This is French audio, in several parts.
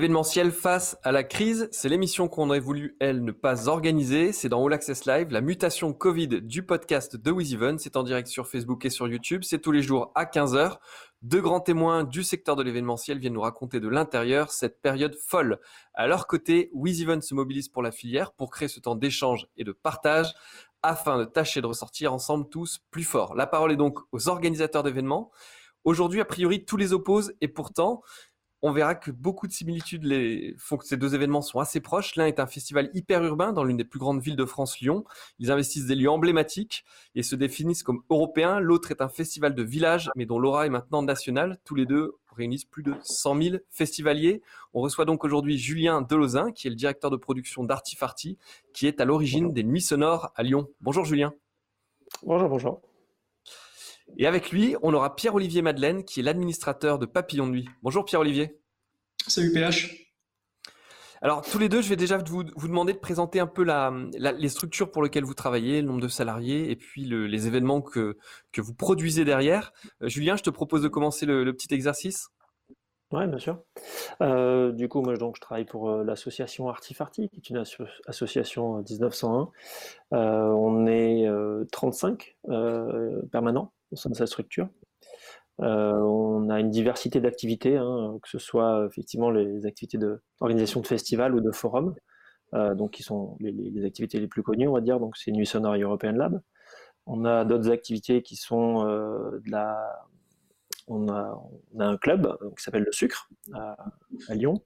L'événementiel face à la crise, c'est l'émission qu'on aurait voulu, elle, ne pas organiser. C'est dans All Access Live, la mutation Covid du podcast de WizEven. C'est en direct sur Facebook et sur YouTube. C'est tous les jours à 15h. Deux grands témoins du secteur de l'événementiel viennent nous raconter de l'intérieur cette période folle. À leur côté, WizEven se mobilise pour la filière pour créer ce temps d'échange et de partage afin de tâcher de ressortir ensemble tous plus forts. La parole est donc aux organisateurs d'événements. Aujourd'hui, a priori, tous les opposent et pourtant, on verra que beaucoup de similitudes les... font que ces deux événements sont assez proches. L'un est un festival hyper urbain dans l'une des plus grandes villes de France, Lyon. Ils investissent des lieux emblématiques et se définissent comme européens. L'autre est un festival de village, mais dont l'aura est maintenant nationale. Tous les deux réunissent plus de 100 000 festivaliers. On reçoit donc aujourd'hui Julien Delozin, qui est le directeur de production d'Artifarty, qui est à l'origine des Nuits Sonores à Lyon. Bonjour Julien. Bonjour, bonjour. Et avec lui, on aura Pierre-Olivier Madeleine, qui est l'administrateur de Papillon Nuit. Bonjour Pierre-Olivier. Salut PH. Alors tous les deux, je vais déjà vous, demander de présenter un peu les structures pour lesquelles vous travaillez, le nombre de salariés et puis les événements que, que vous produisez derrière. Euh, Julien, je te propose de commencer le, petit exercice. Oui, bien sûr. Euh, du coup, moi, donc, je travaille pour euh, l'association Artifarty, qui est une association 1901. on est 35 permanents au sein de sa structure. Euh, on a une diversité d'activités, hein, que ce soit effectivement les activités d'organisation de, festivals ou de forums, euh, donc qui sont les, activités les plus connues, on va dire. Donc c'est Nuit Sonore European Lab. On a d'autres activités qui sont euh, de la on a, un club qui s'appelle le Sucre à, Lyon.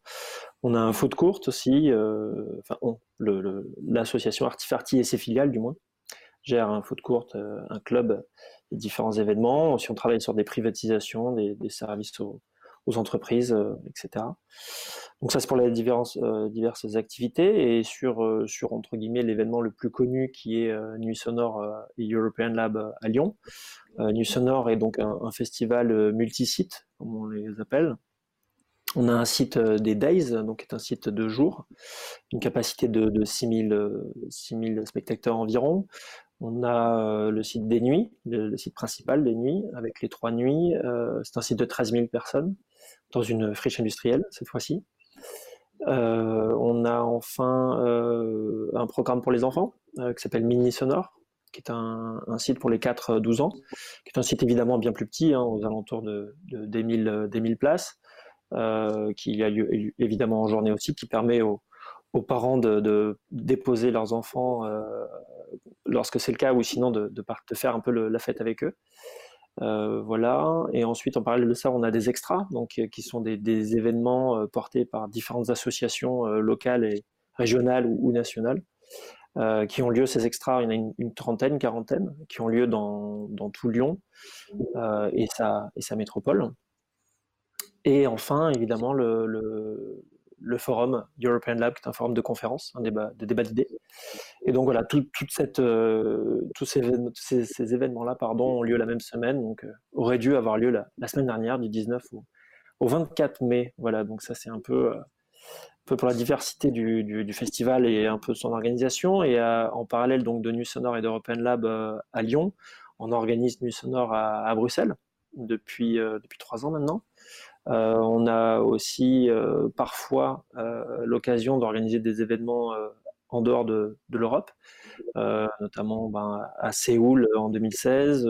On a un foot court aussi, enfin l'association Artifarty et ses filiales du moins gère un foot court, un club différents événements. Si on travaille sur des privatisations, des, services aux, entreprises, euh, etc. Donc ça c'est pour les diverses, euh, diverses activités et sur, euh, sur entre guillemets l'événement le plus connu qui est Nuit Sonore et European Lab à Lyon. Nuit Sonore est donc un, festival multi-site, comme on les appelle. On a un site des Days, donc est un site de jour, une capacité de, de 6000, 6000 spectateurs environ. On a euh, le site des nuits, le, site principal des nuits, avec les trois nuits. Euh, c'est un site de 13 000 personnes, dans une friche industrielle cette fois-ci. Euh, on a enfin un programme pour les enfants qui s'appelle Mini Sonore, qui est un, site pour les 4-12 ans, qui est un site évidemment bien plus petit, hein, aux alentours de, des, 1000, places, qui a lieu évidemment en journée aussi, qui permet aux, parents de, déposer leurs enfants lorsque c'est le cas, ou sinon de, faire un peu la fête avec eux. Euh, voilà. Et ensuite, en parallèle de ça, on a des extras, donc euh, qui sont des, événements euh, portés par différentes associations locales et régionales ou, nationales, qui ont lieu. Ces extras, il y en a une, trentaine, quarantaine, qui ont lieu dans, tout Lyon et sa métropole. Et enfin, évidemment, le forum European Lab, qui est un forum de conférence, un débat, de débat d'idées. Et donc voilà, toute cette, euh, tous ces, événements-là pardon, ont lieu la même semaine, donc euh, auraient dû avoir lieu la, semaine dernière, du 19 au, 24 mai. Voilà, donc ça c'est un peu, euh, un peu pour la diversité du, festival et un peu son organisation. Et en parallèle donc de Nuit Sonore et d'European Lab à Lyon, on organise Nuit Sonore à, à Bruxelles depuis, depuis trois ans maintenant. Euh, on a aussi euh, parfois euh, l'occasion d'organiser des événements en dehors de, l'Europe, notamment ben, à Séoul en 2016.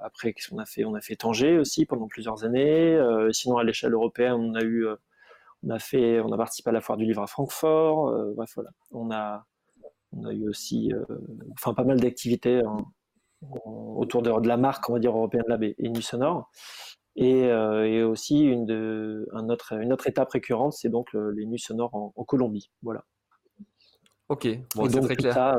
après, qu'est-ce qu'on a fait? On a fait Tanger aussi pendant plusieurs années. sinon, à l'échelle européenne, on a eu, on a fait, on a participé à la foire du livre à Francfort. voilà. On a, eu aussi, enfin, pas mal d'activités autour de, la marque, on va dire European Lab et, et Nuit Sonore. Euh, et, aussi une, de, un autre, une autre étape récurrente, c'est donc les nuits sonores en, Colombie. Voilà. Ok, bon, c'est très clair. Ça,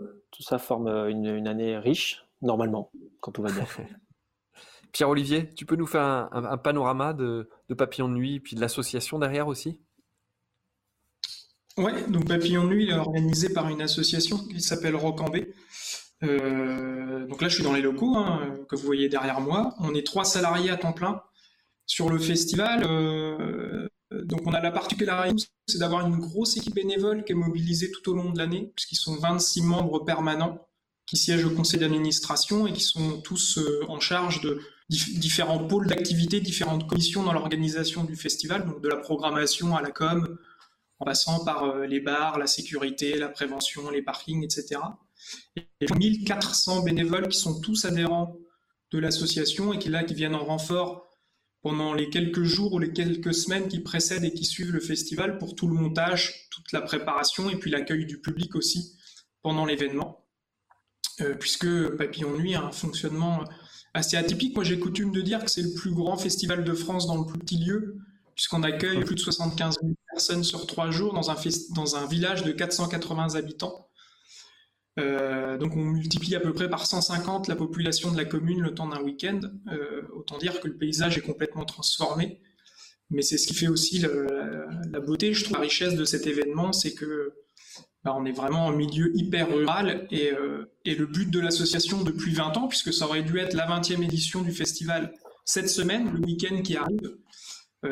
euh, tout ça forme euh, une, année riche, normalement, quand tout va bien. Pierre-Olivier, tu peux nous faire un, panorama de, de, Papillon de Nuit et puis de l'association derrière aussi? Ouais, donc Papillon de Nuit est organisé par une association qui s'appelle Rocambé. Euh, donc là, je suis dans les locaux hein, que vous voyez derrière moi. On est trois salariés à temps plein sur le festival. Euh, donc on a la particularité, c'est d'avoir une grosse équipe bénévole qui est mobilisée tout au long de l'année, puisqu'ils sont 26 membres permanents qui siègent au conseil d'administration et qui sont tous en charge de différents pôles d'activité, différentes commissions dans l'organisation du festival, donc de la programmation à la com, en passant par les bars, la sécurité, la prévention, les parkings, etc. Et 1400 bénévoles qui sont tous adhérents de l'association et qui là qui viennent en renfort pendant les quelques jours ou les quelques semaines qui précèdent et qui suivent le festival pour tout le montage, toute la préparation et puis l'accueil du public aussi pendant l'événement. Euh, puisque Papillon Nuit a un fonctionnement assez atypique. Moi, j'ai coutume de dire que c'est le plus grand festival de France dans le plus petit lieu, puisqu'on accueille plus de 75 000 personnes sur trois jours dans un, dans un village de 480 habitants. Euh, donc on multiplie à peu près par 150 la population de la commune le temps d'un week-end. Euh, autant dire que le paysage est complètement transformé. Mais c'est ce qui fait aussi la, beauté, je trouve, la richesse de cet événement, c'est que bah, on est vraiment en milieu hyper rural et, euh, le but de l'association depuis 20 ans, puisque ça aurait dû être la 20e édition du festival cette semaine, le week-end qui arrive,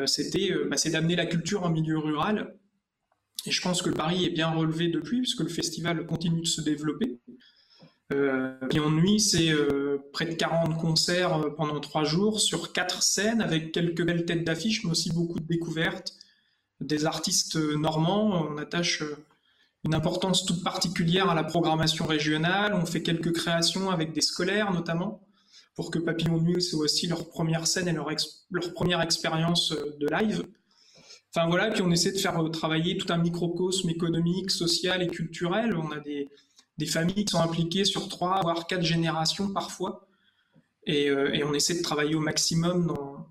c'était bah, d'amener la culture en milieu rural et je pense que Paris est bien relevé depuis, puisque le festival continue de se développer. Euh, en nuit, c'est euh, près de 40 concerts euh, pendant trois jours sur quatre scènes avec quelques belles têtes d'affiche, mais aussi beaucoup de découvertes, des artistes euh, normands. On attache une importance toute particulière à la programmation régionale. On fait quelques créations avec des scolaires notamment, pour que Papillon Nuit soit aussi leur première scène et leur première expérience de live. Enfin voilà, puis on essaie de faire travailler tout un microcosme économique, social et culturel. On a des, familles qui sont impliquées sur trois, voire quatre générations parfois. Euh, et, on essaie de travailler au maximum dans,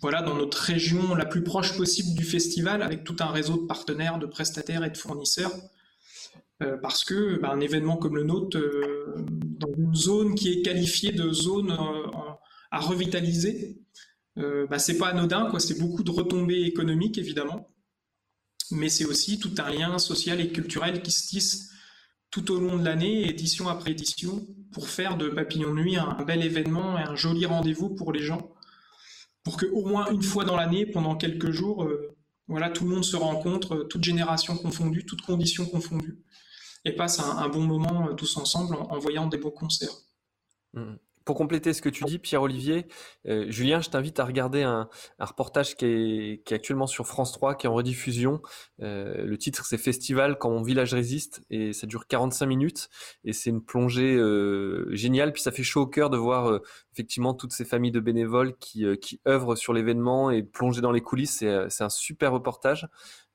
voilà, dans notre région la plus proche possible du festival, avec tout un réseau de partenaires, de prestataires et de fournisseurs. Euh, parce que bah, un événement comme le nôtre, euh, dans une zone qui est qualifiée de zone à revitaliser, euh, bah, c'est pas anodin, quoi. C'est beaucoup de retombées économiques, évidemment, mais c'est aussi tout un lien social et culturel qui se tisse tout au long de l'année, édition après édition, pour faire de Papillon Nuit un, bel événement et un joli rendez-vous pour les gens, pour que au moins une fois dans l'année, pendant quelques jours, euh, voilà, tout le monde se rencontre, toute génération confondue, toutes conditions confondues, et passe un, bon moment euh, tous ensemble en, voyant des beaux concerts. Mmh pour compléter ce que tu dis, Pierre-Olivier, euh, Julien, je t'invite à regarder un, reportage qui est, actuellement sur France 3, qui est en rediffusion. Euh, le titre, c'est Festival quand mon village résiste, et ça dure 45 minutes, et c'est une plongée euh, géniale. Puis ça fait chaud au cœur de voir effectivement toutes ces familles de bénévoles qui, œuvrent sur l'événement et plonger dans les coulisses. C'est un super reportage.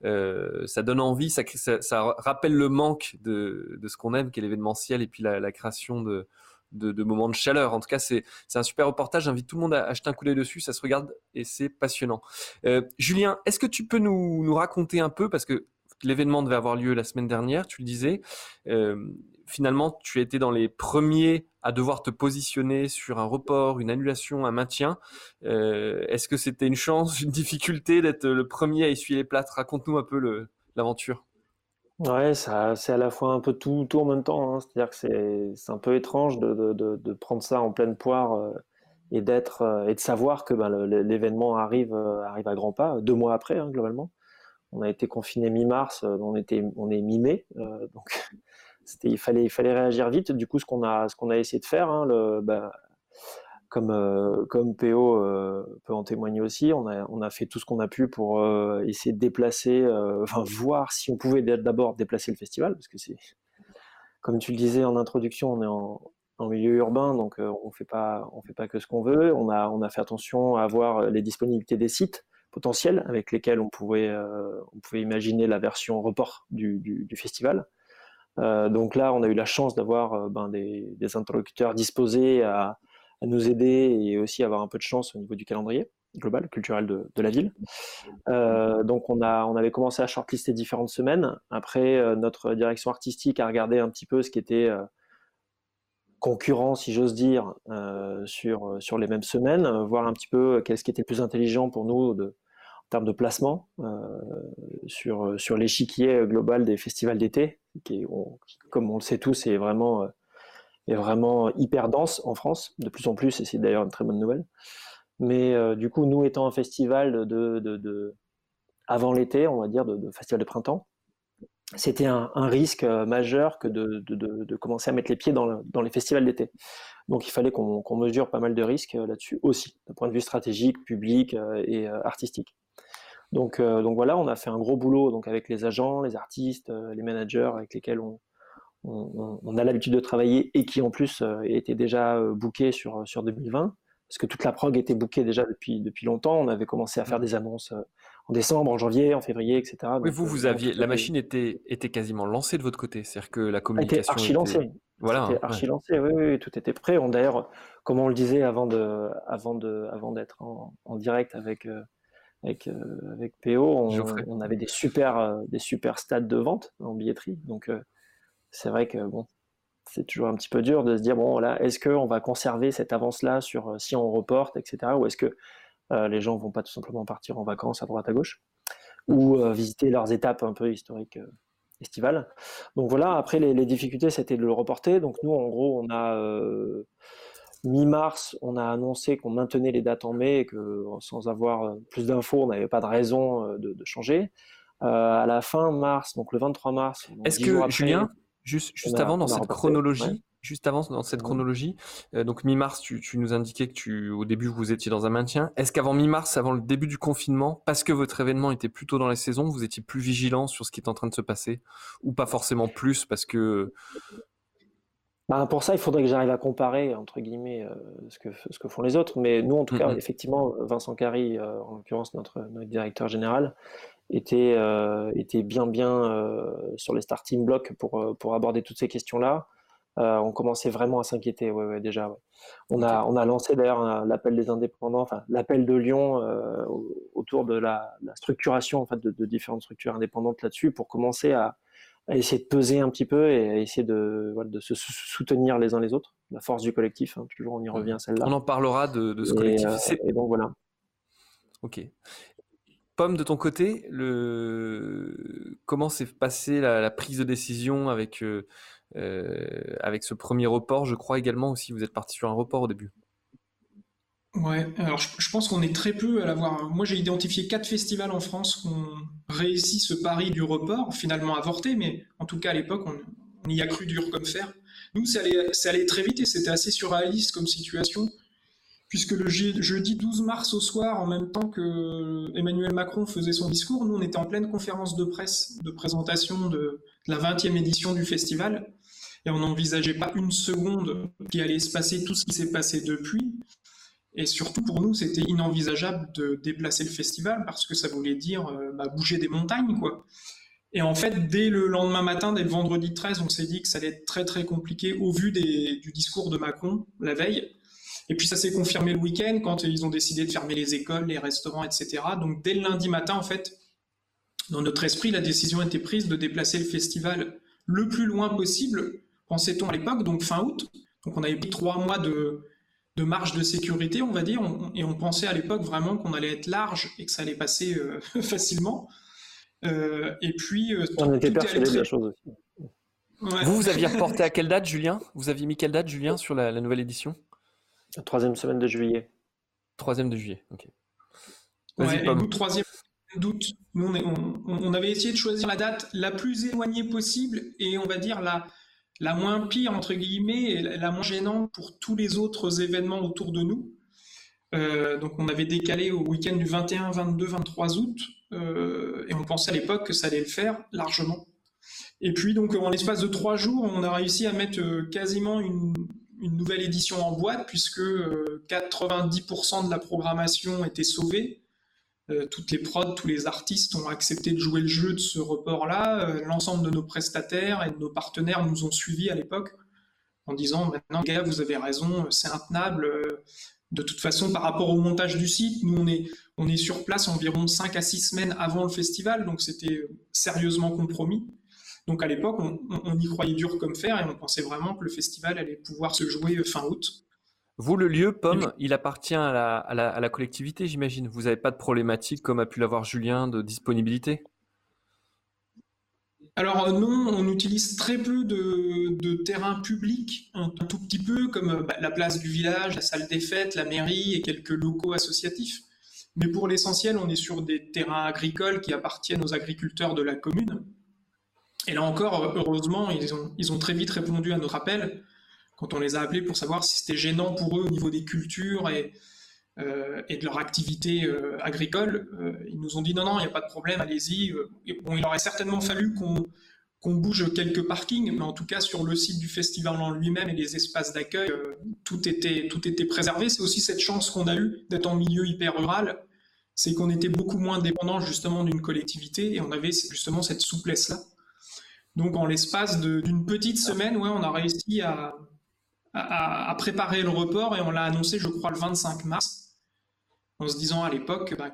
ça donne envie, ça, rappelle le manque de, ce qu'on aime, qui est l'événementiel, et puis la création de de, moments de chaleur. En tout cas, c'est un super reportage. J'invite tout le monde à acheter un coup dessus. Ça se regarde et c'est passionnant. Euh, Julien, est-ce que tu peux nous, raconter un peu, parce que l'événement devait avoir lieu la semaine dernière, tu le disais. Euh, finalement, tu étais dans les premiers à devoir te positionner sur un report, une annulation, un maintien. Euh, est-ce que c'était une chance, une difficulté d'être le premier à essuyer les plâtres? Raconte-nous un peu l'aventure. Ouais, c'est à la fois un peu tout, tout en même temps. Hein. C'est-à-dire que c'est, un peu étrange de, de, de, prendre ça en pleine poire euh, et d'être euh, et de savoir que ben, l'événement arrive, euh, arrive à grands pas, deux mois après, hein, globalement. On a été confiné mi-mars, on, était, on est mi-mai, donc il, fallait, il fallait réagir vite. Du coup, ce qu'on a, ce qu'on a essayé de faire, hein, le, ben, comme, euh, PO euh, peut en témoigner aussi, on a, fait tout ce qu'on a pu pour euh, essayer de déplacer, enfin voir si on pouvait d'abord déplacer le festival, parce que c'est, comme tu le disais en introduction, on est en, milieu urbain, donc on fait pas, on fait pas que ce qu'on veut. On a, fait attention à voir les disponibilités des sites potentiels avec lesquels on pouvait, imaginer la version report du, festival. donc là, on a eu la chance d'avoir ben, des interlocuteurs disposés à à nous aider et aussi avoir un peu de chance au niveau du calendrier global, culturel de, la ville. Euh, donc on, avait commencé à shortlister différentes semaines. Après, euh, notre direction artistique a regardé un petit peu ce qui était euh, concurrent, si j'ose dire, sur, sur les mêmes semaines, voir un petit peu qu'est-ce qui était le plus intelligent pour nous en termes de placement sur, sur l'échiquier global des festivals d'été, qui, comme on le sait tous, est vraiment est vraiment hyper dense en France, de plus en plus, et c'est d'ailleurs une très bonne nouvelle. Mais euh, du coup, nous étant un festival de, de, de avant l'été, on va dire, de, festival de printemps, c'était un, risque majeur que de, commencer à mettre les pieds dans, les festivals d'été. Donc il fallait qu'on mesure pas mal de risques là-dessus aussi, d'un point de vue stratégique, public et artistique. Donc, donc voilà, on a fait un gros boulot donc avec les agents, les artistes, les managers avec lesquels on, on, a l'habitude de travailler et qui en plus étaient déjà bookés sur, sur 2020 parce que toute la prog était bookée déjà depuis, depuis longtemps. On avait commencé à faire mmh. des annonces euh, en décembre, en janvier, en février, etc. Oui, vous, vous euh, aviez, la machine était, était quasiment lancée de votre côté, c'est-à-dire que la communication était archi lancée. Voilà, archi lancé, oui, oui, tout était prêt. On d'ailleurs, comme on le disait avant de, avant de, avant d'être en, direct avec, euh, avec, avec PO, on, avait des super, des super stades de vente en billetterie. Donc, c'est vrai que bon, c'est toujours un petit peu dur de se dire bon là est-ce qu'on va conserver cette avance là sur euh, si on reporte etc ou est-ce que euh, les gens vont pas tout simplement partir en vacances à droite à gauche ou euh, visiter leurs étapes un peu historiques estivales. Donc voilà après les, difficultés c'était de le reporter. Donc nous en gros on a mi-mars on a annoncé qu'on maintenait les dates en mai et que sans avoir plus d'infos on n'avait pas de raison de, changer. À la fin mars donc le 23 mars est-ce que Julien Juste, juste avant, dans cette chronologie, juste avant, dans cette chronologie, euh, donc mi-mars, tu, nous indiquais que tu, au début, vous étiez dans un maintien. Est-ce qu'avant mi-mars, avant le début du confinement, parce que votre événement était plutôt dans les saisons, vous étiez plus vigilant sur ce qui est en train de se passer? Ou pas forcément plus, parce que... Bah, pour ça, il faudrait que j'arrive à comparer, entre guillemets, euh, ce, que, ce que font les autres. Mais nous, en tout cas, effectivement, Vincent Carry, euh, en l'occurrence notre, notre, directeur général, était, euh, était bien bien euh, sur les starting blocks pour, euh, pour aborder toutes ces questions-là. on commençait vraiment à s'inquiéter, ouais, ouais, déjà. On, a, on a lancé d'ailleurs l'appel des indépendants, enfin l'appel de Lyon autour de la, structuration en fait, de, différentes structures indépendantes là-dessus pour commencer à, essayer de peser un petit peu et à essayer de, de se soutenir les uns les autres. La force du collectif, hein, toujours on y revient à celle-là. On en parlera de, de ce collectif. et donc voilà. Ok. Pomme, de ton côté, le... comment s'est passée la, prise de décision avec, euh, euh, avec ce premier report Je crois également aussi, vous êtes parti sur un report au début? Ouais, alors je, pense qu'on est très peu à l'avoir. Moi, j'ai identifié quatre festivals en France qui ont réussi ce pari du report, finalement avorté, mais en tout cas à l'époque, on, y a cru dur comme fer. Nous, ça allait, ça allait très vite et c'était assez surréaliste comme situation puisque le jeudi 12 mars au soir, en même temps que Emmanuel Macron faisait son discours, nous on était en pleine conférence de presse de présentation de, la 20e édition du festival, et on n'envisageait pas une seconde qui allait se passer tout ce qui s'est passé depuis. Et surtout pour nous, c'était inenvisageable de déplacer le festival parce que ça voulait dire euh, bah, bouger des montagnes, quoi. Et en fait, dès le lendemain matin, dès le vendredi 13, on s'est dit que ça allait être très très compliqué au vu du discours de Macron la veille. Et puis ça s'est confirmé le week-end quand ils ont décidé de fermer les écoles, les restaurants, etc. Donc dès le lundi matin, en fait, dans notre esprit, la décision a été prise de déplacer le festival le plus loin possible, pensait-on à l'époque, donc fin août. Donc on avait pris trois mois de, de marge de sécurité, on va dire, et on pensait à l'époque vraiment qu'on allait être large et que ça allait passer euh, facilement. Euh, et puis... Euh, on était persuadé de la chose aussi. Vous, vous aviez reporté à quelle date, Julien? Vous aviez mis quelle date, Julien, sur la nouvelle édition? Troisième semaine de juillet. Troisième de juillet, ok. Ouais, et nous, troisième d'août, nous, on, avait essayé de choisir la date la plus éloignée possible et on va dire la, la moins pire, entre guillemets, et la, moins gênante pour tous les autres événements autour de nous. Euh, donc on avait décalé au week-end du 21, 22, 23 août euh, et on pensait à l'époque que ça allait le faire largement. Et puis donc en l'espace de trois jours, on a réussi à mettre euh, quasiment une, une nouvelle édition en boîte puisque 90% euh, de la programmation était sauvée. Euh, toutes les prods, tous les artistes ont accepté de jouer le jeu de ce report-là. Euh, l'ensemble de nos prestataires et de nos partenaires nous ont suivis à l'époque en disant maintenant, gars, vous avez raison, c'est intenable. De toute façon, par rapport au montage du site, nous, on est, on est sur place environ 5 à 6 semaines avant le festival, donc c'était sérieusement compromis. Donc à l'époque, on, y croyait dur comme fer et on pensait vraiment que le festival allait pouvoir se jouer fin août. Vous, le lieu, Pomme, il appartient à la, collectivité, j'imagine. Vous n'avez pas de problématique, comme a pu l'avoir Julien, de disponibilité? Alors non, on utilise très peu de, terrains publics, un, tout petit peu, comme bah, la place du village, la salle des fêtes, la mairie et quelques locaux associatifs. Mais pour l'essentiel, on est sur des terrains agricoles qui appartiennent aux agriculteurs de la commune. Et là encore, heureusement, ils ont, très vite répondu à notre appel quand on les a appelés pour savoir si c'était gênant pour eux au niveau des cultures et, euh, de leur activité euh, agricole. Euh, ils nous ont dit non, non, il n'y a pas de problème, allez-y. Bon, il aurait certainement fallu qu'on qu'on bouge quelques parkings, mais en tout cas sur le site du festival en lui-même et les espaces d'accueil, tout, était, tout était préservé. C'est aussi cette chance qu'on a eue d'être en milieu hyper rural, c'est qu'on était beaucoup moins dépendant justement d'une collectivité et on avait justement cette souplesse-là. Donc en l'espace d'une petite semaine, ouais, on a réussi à, préparer le report et on l'a annoncé, je crois, le 25 mars, en se disant à l'époque bah,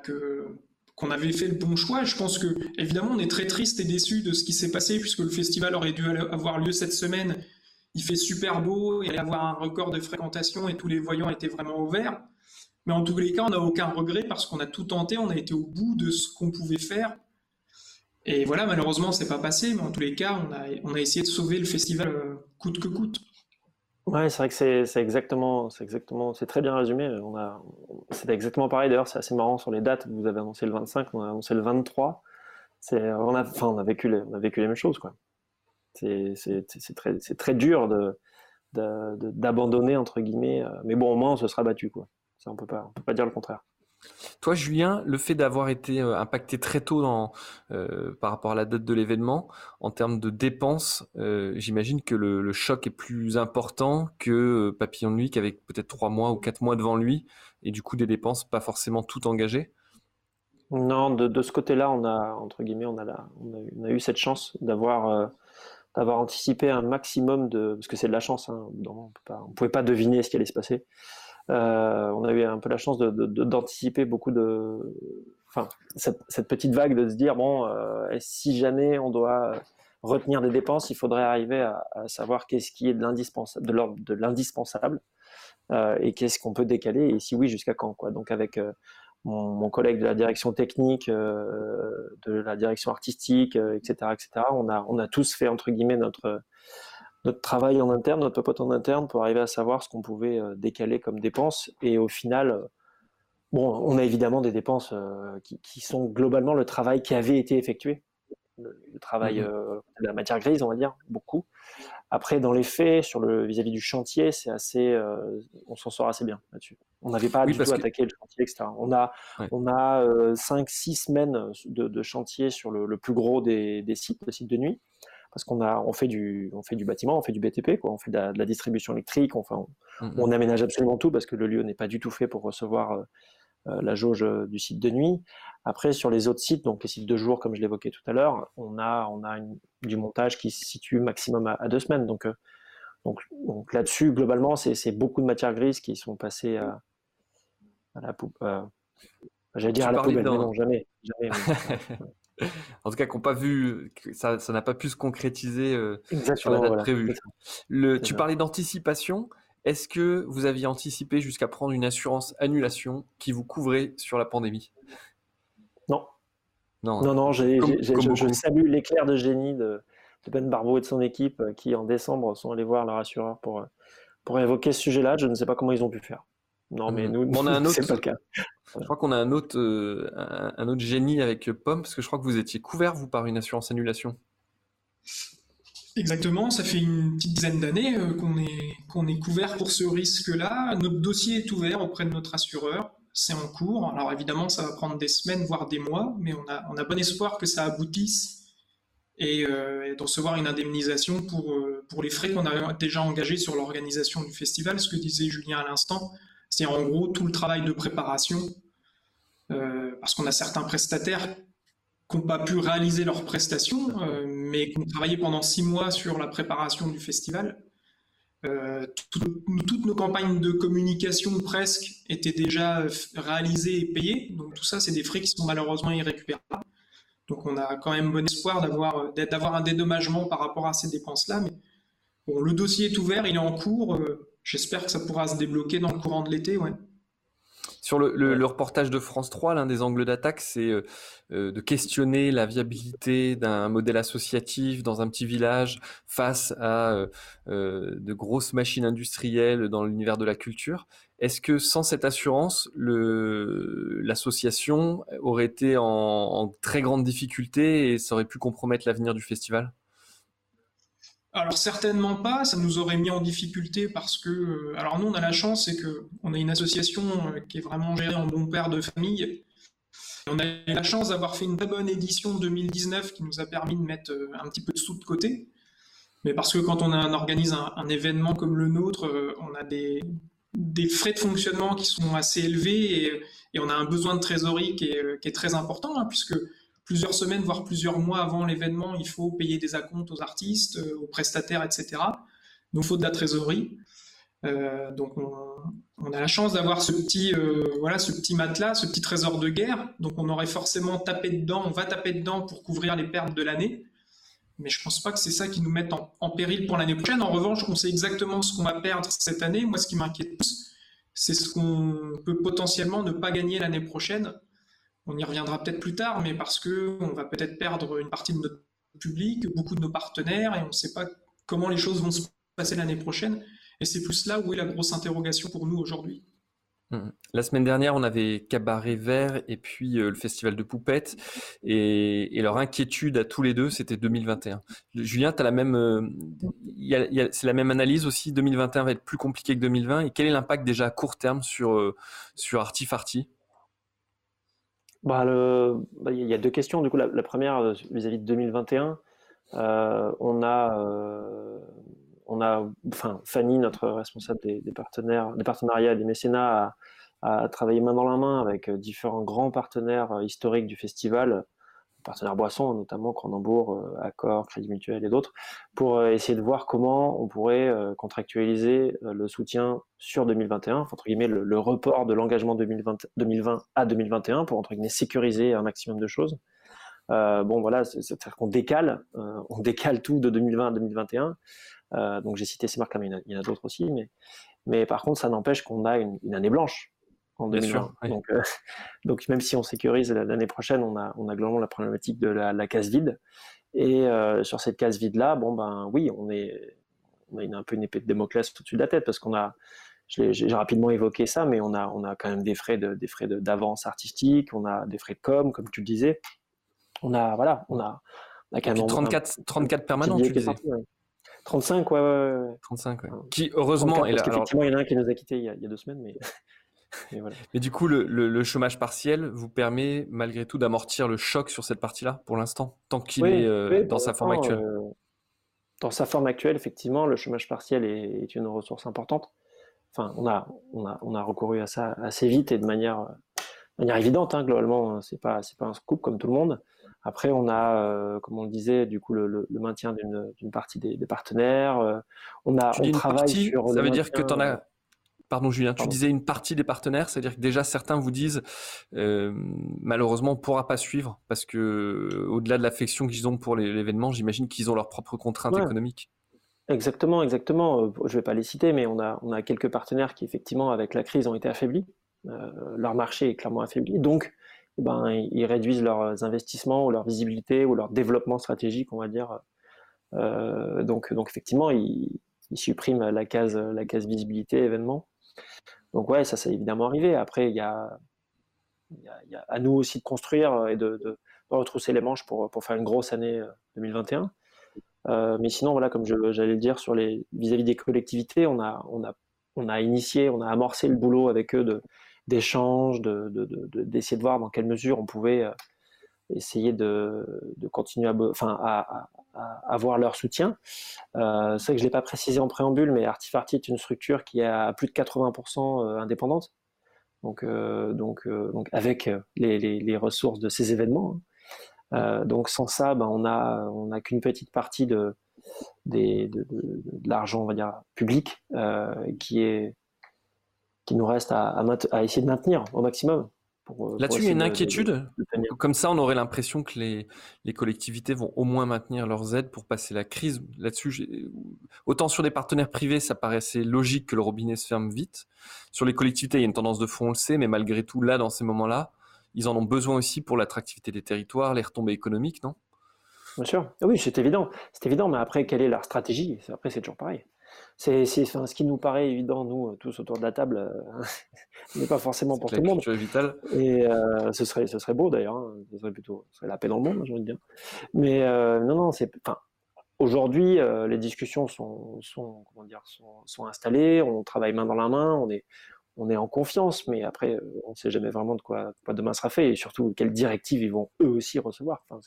qu'on avait fait le bon choix. je pense que, évidemment, on est très triste et déçu de ce qui s'est passé puisque le festival aurait dû avoir lieu cette semaine. Il fait super beau, il allait avoir un record de fréquentation et tous les voyants étaient vraiment ouverts. Mais en tous les cas, on n'a aucun regret parce qu'on a tout tenté, on a été au bout de ce qu'on pouvait faire. Et voilà, malheureusement, c'est pas passé, mais en tous les cas, on a, on a essayé de sauver le festival euh, coûte que coûte. Ouais, c'est vrai que c'est c'est exactement, c'est exactement, c'est très bien résumé. On a, c'était exactement pareil. D'ailleurs, c'est assez marrant sur les dates. Vous avez annoncé le 25, on a annoncé le 23. C'est, on a, enfin, on a vécu les, on a vécu les mêmes choses, quoi. C'est, c'est, c'est très, c'est très dur de, d'abandonner entre guillemets. Euh, mais bon, au moins, on se sera battu. Ça, on peut pas, on peut pas dire le contraire. Toi, Julien, le fait d'avoir été euh, impacté très tôt euh, par rapport à la date de l'événement, en termes de dépenses, euh, j'imagine que le, choc est plus important que Papillon de Nuit, qui avait peut-être trois mois ou quatre mois devant lui, et du coup des dépenses pas forcément tout engagées? Non, de, ce côté-là, on a entre guillemets, on a, eu cette chance d'avoir d'avoir anticipé un maximum de, parce que c'est de la chance, hein, on ne pouvait pas deviner ce qui allait se passer. Euh, on a eu un peu la chance d'anticiper beaucoup de, enfin, cette, petite vague de se dire bon, euh, si jamais on doit retenir des dépenses, il faudrait arriver à, savoir qu'est-ce qui est de l'indispensable, euh, et qu'est-ce qu'on peut décaler, et si oui, jusqu'à quand, quoi. Donc avec mon, collègue de la direction technique, de la direction artistique, etc., etc., on a, on a tous fait entre guillemets notre notre travail en interne, notre popote en interne pour arriver à savoir ce qu'on pouvait euh, décaler comme dépenses. Et au final, euh, bon, on a évidemment des dépenses euh, qui, sont globalement le travail qui avait été effectué, le, travail mmh de la matière grise, on va dire, beaucoup. Après, dans les faits, sur le vis-à-vis du chantier, c'est assez, on s'en sort assez bien là-dessus. On n'avait pas du tout attaqué le chantier, etc. On a, on a 5-6 semaines de, chantier sur le, plus gros des, des sites, le site de nuit parce qu'on a, on fait du, on fait du bâtiment, on fait du BTP, quoi, on fait de la, distribution électrique, enfin, mm-hmm. on, aménage absolument tout parce que le lieu n'est pas du tout fait pour recevoir euh, euh, la jauge euh, du site de nuit. Après, sur les autres sites, donc les sites de jour, comme je l'évoquais tout à l'heure, on a, on a du montage qui se situe maximum à, deux semaines. Donc, donc, donc là-dessus, globalement, c'est beaucoup de matières grises qui sont passées à, la poubelle. J'allais dire à la poubelle, mais non, jamais. jamais en tout cas, qu'on pas vu, ça, n'a pas pu se concrétiser euh, sur la date prévue. Le, tu parlais d'anticipation. Est-ce que vous aviez anticipé jusqu'à prendre une assurance annulation qui vous couvrait sur la pandémie? Non. Non, non, non je, salue l'éclair de génie de, Ben Barbeau et de son équipe euh, qui, en décembre, sont allés voir leur assureur pour, euh, pour évoquer ce sujet-là. Je ne sais pas comment ils ont pu faire. Non, mais mmh. nous, on a un autre. pas le cas. Je crois qu'on a un autre, euh, un, autre génie avec Pomme, parce que je crois que vous étiez couvert, vous, par une assurance annulation. Exactement, ça fait une petite dizaine d'années euh, qu'on est, qu'on est couvert pour ce risque-là. Notre dossier est ouvert auprès de notre assureur, c'est en cours. Alors évidemment, ça va prendre des semaines, voire des mois, mais on a, on a bon espoir que ça aboutisse et, euh, de recevoir une indemnisation pour, pour les frais qu'on a déjà engagés sur l'organisation du festival, ce que disait Julien à l'instant. C'est en gros tout le travail de préparation, euh, parce qu'on a certains prestataires qui n'ont pas pu réaliser leurs prestations, euh, mais qui ont travaillé pendant six mois sur la préparation du festival. Euh, toutes nos campagnes de communication presque étaient déjà réalisées et payées, donc tout ça, c'est des frais qui sont malheureusement irrécupérables. Donc on a quand même bon espoir d'avoir un dédommagement par rapport à ces dépenses-là, mais le dossier est ouvert, il est en cours. J'espère que ça pourra se débloquer dans le courant de l'été, ouais. Sur le, reportage de France 3, l'un des angles d'attaque, c'est euh, euh, de questionner la viabilité d'un modèle associatif dans un petit village face à euh, de grosses machines industrielles dans l'univers de la culture. Est-ce que sans cette assurance, l'association aurait été en, en, très grande difficulté et ça aurait pu compromettre l'avenir du festival? Alors certainement pas, ça nous aurait mis en difficulté parce que, euh, alors nous on a la chance, c'est que on a une association euh, qui est vraiment gérée en bon père de famille. On a la chance d'avoir fait une très bonne édition 2019 qui nous a permis de mettre euh, un petit peu de sous de côté. Mais parce que quand on organise un, événement comme le nôtre, on a des, frais de fonctionnement qui sont assez élevés et, on a un besoin de trésorerie qui est, très important, hein, puisque plusieurs semaines, voire plusieurs mois avant l'événement, il faut payer des acomptes aux artistes, euh, aux prestataires, etc. Donc, il faut de la trésorerie. Euh, donc, on, a la chance d'avoir ce petit, euh, voilà, ce petit matelas, ce petit trésor de guerre. Donc, on aurait forcément tapé dedans, on va taper dedans pour couvrir les pertes de l'année. Mais je pense pas que c'est ça qui nous mette en, péril pour l'année prochaine. En revanche, on sait exactement ce qu'on va perdre cette année. Moi, ce qui m'inquiète c'est ce qu'on peut potentiellement ne pas gagner l'année prochaine on y reviendra peut-être plus tard, mais parce que on va peut-être perdre une partie de notre public, beaucoup de nos partenaires, et on ne sait pas comment les choses vont se passer l'année prochaine. Et c'est plus là où est la grosse interrogation pour nous aujourd'hui. Mmh. La semaine dernière, on avait Cabaret Vert et puis euh, le Festival de Poupettes. Et, leur inquiétude à tous les deux, c'était 2021. Julien, euh, c'est la même analyse aussi. 2021 va être plus compliqué que 2020. Et quel est l'impact déjà à court terme sur, euh, sur Artifarty bah, bah, il y a deux questions. Du coup, la, première euh, vis-à-vis de 2021, euh, on a, euh, on a, enfin, Fanny, notre responsable des, partenaires, des partenariats et des mécénats, a, a, travaillé main dans la main avec différents grands partenaires historiques du festival partenaires boissons, notamment Cronenbourg, euh, Accor, Crédit Mutuel et d'autres, pour euh, essayer de voir comment on pourrait euh, contractualiser le soutien sur 2021, entre guillemets le, report de l'engagement 2020, 2020 à 2021 pour entre guillemets sécuriser un maximum de choses. bon voilà, c'est-à-dire qu'on décale, on décale tout de 2020 à 2021. donc j'ai cité ces marques, mais il y en a, d'autres aussi, mais, mais par contre ça n'empêche qu'on a une année blanche en 2020. donc, euh, donc, même si on sécurise l'année prochaine, on a, on a globalement la problématique de la, case vide. Et euh, sur cette case vide-là, bon ben oui, on, est, on a une, un peu une épée de Démoclès au-dessus de la tête parce qu'on a, j'ai rapidement évoqué ça, mais on a, on a quand même des frais de, des frais d'avance artistique, on a des frais de com, comme tu le disais. On a, voilà, on a, on a quand même 34, 34 permanents, tu disais. 35, ouais, ouais, ouais. 35, ouais. Qui, heureusement, 34, parce qu'effectivement, il y en a un qui nous a quittés il y a, il y a deux semaines, mais. Mais du coup, le, chômage partiel vous permet malgré tout d'amortir le choc sur cette partie-là pour l'instant, tant qu'il est euh, dans sa forme actuelle. Euh, dans sa forme actuelle, effectivement, le chômage partiel est, une ressource importante. Enfin, on a, on a, on a recouru à ça assez vite et de manière, manière évidente. Hein, globalement, c'est pas, c'est pas un scoop comme tout le monde. Après, on a, euh, comme on le disait, du coup, le, maintien d'une partie des, partenaires. on a, on travaille sur. Ça veut dire que tu en as Pardon Julien, tu disais une partie des partenaires, c'est-à-dire que déjà certains vous disent euh, malheureusement on ne pourra pas suivre parce que euh, au-delà de l'affection qu'ils ont pour l'événement, j'imagine qu'ils ont leurs propres contraintes économiques. Exactement, exactement. Euh, je ne vais pas les citer, mais on a, on a quelques partenaires qui effectivement avec la crise ont été affaiblis. leur marché est clairement affaibli, donc eh ben, ils réduisent leurs investissements ou leur visibilité ou leur développement stratégique, on va dire. donc, donc effectivement, ils, ils suppriment la case, la case visibilité événement. Donc ouais, ça c'est évidemment arrivé. Après, il y a, à nous aussi de construire et de, retrousser les manches pour, faire une grosse année 2021. Euh, euh, mais sinon, voilà, comme j'allais le dire sur les vis-à-vis des collectivités, on a, initié, on a amorcé le boulot avec eux d'échanges, d'essayer de, voir dans quelle mesure on pouvait euh, essayer de, continuer à, enfin, à, avoir leur soutien. Euh, c'est vrai que je ne l'ai pas précisé en préambule, mais Artifarty est une structure qui est à plus de 80% euh, indépendante. Donc, euh, donc, donc avec les, ressources de ces événements. Hein. donc sans ça, ben, on n'a on a qu'une petite partie de, de, l'argent, on va public qui, est, qui nous reste à, à, essayer de maintenir au maximum. Euh, Là-dessus, il y a une inquiétude. Comme ça, on aurait l'impression que les, les, collectivités vont au moins maintenir leurs aides pour passer la crise. Là-dessus, autant sur des partenaires privés, ça paraissait logique que le robinet se ferme vite. Sur les collectivités, il y a une tendance de fond, on le sait, mais malgré tout, là, dans ces moments-là, ils en ont besoin aussi pour l'attractivité des territoires, les retombées économiques, non? Bien sûr. Oui, c'est évident. C'est évident, mais après, quelle est leur stratégie? Après, c'est toujours pareil c'est ce qui nous paraît évident, nous, tous autour de la table, euh, n'est pas forcément pour tout le monde. Et euh, ce, serait, ce serait beau d'ailleurs, hein. ce serait plutôt ce serait la paix dans le monde, j'ai envie de dire. Mais euh, non, non, c'est. Enfin, aujourd'hui, les discussions sont, sont, comment dire, sont, sont, installées, on travaille main dans la main, on est, on est en confiance, mais après, on ne sait jamais vraiment de quoi, quoi, demain sera fait et surtout quelles directives ils vont eux aussi recevoir. Enfin,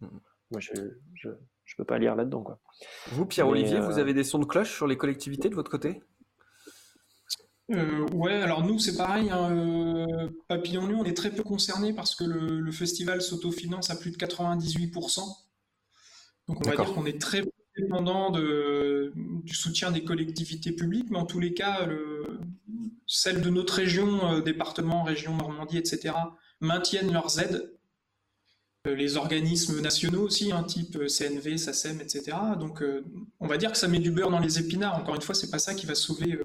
mmh. Moi, je ne peux pas lire là-dedans. Quoi. Vous, Pierre-Olivier, vous avez des sons de cloche sur les collectivités de votre côté? Euh, ouais, alors nous c'est pareil, hein, euh, Papillon Nuit, on est très peu concernés parce que le, festival s'autofinance à plus de 98%. Donc on va dire qu'on est très dépendant de, du soutien des collectivités publiques, mais en tous les cas, celles de notre région, euh, département, région Normandie, etc., maintiennent leurs aides. Les organismes nationaux aussi, un hein, type CNV, SACEM, etc. Donc on va dire que ça met du beurre dans les épinards. Encore une fois, c'est pas ça qui va sauver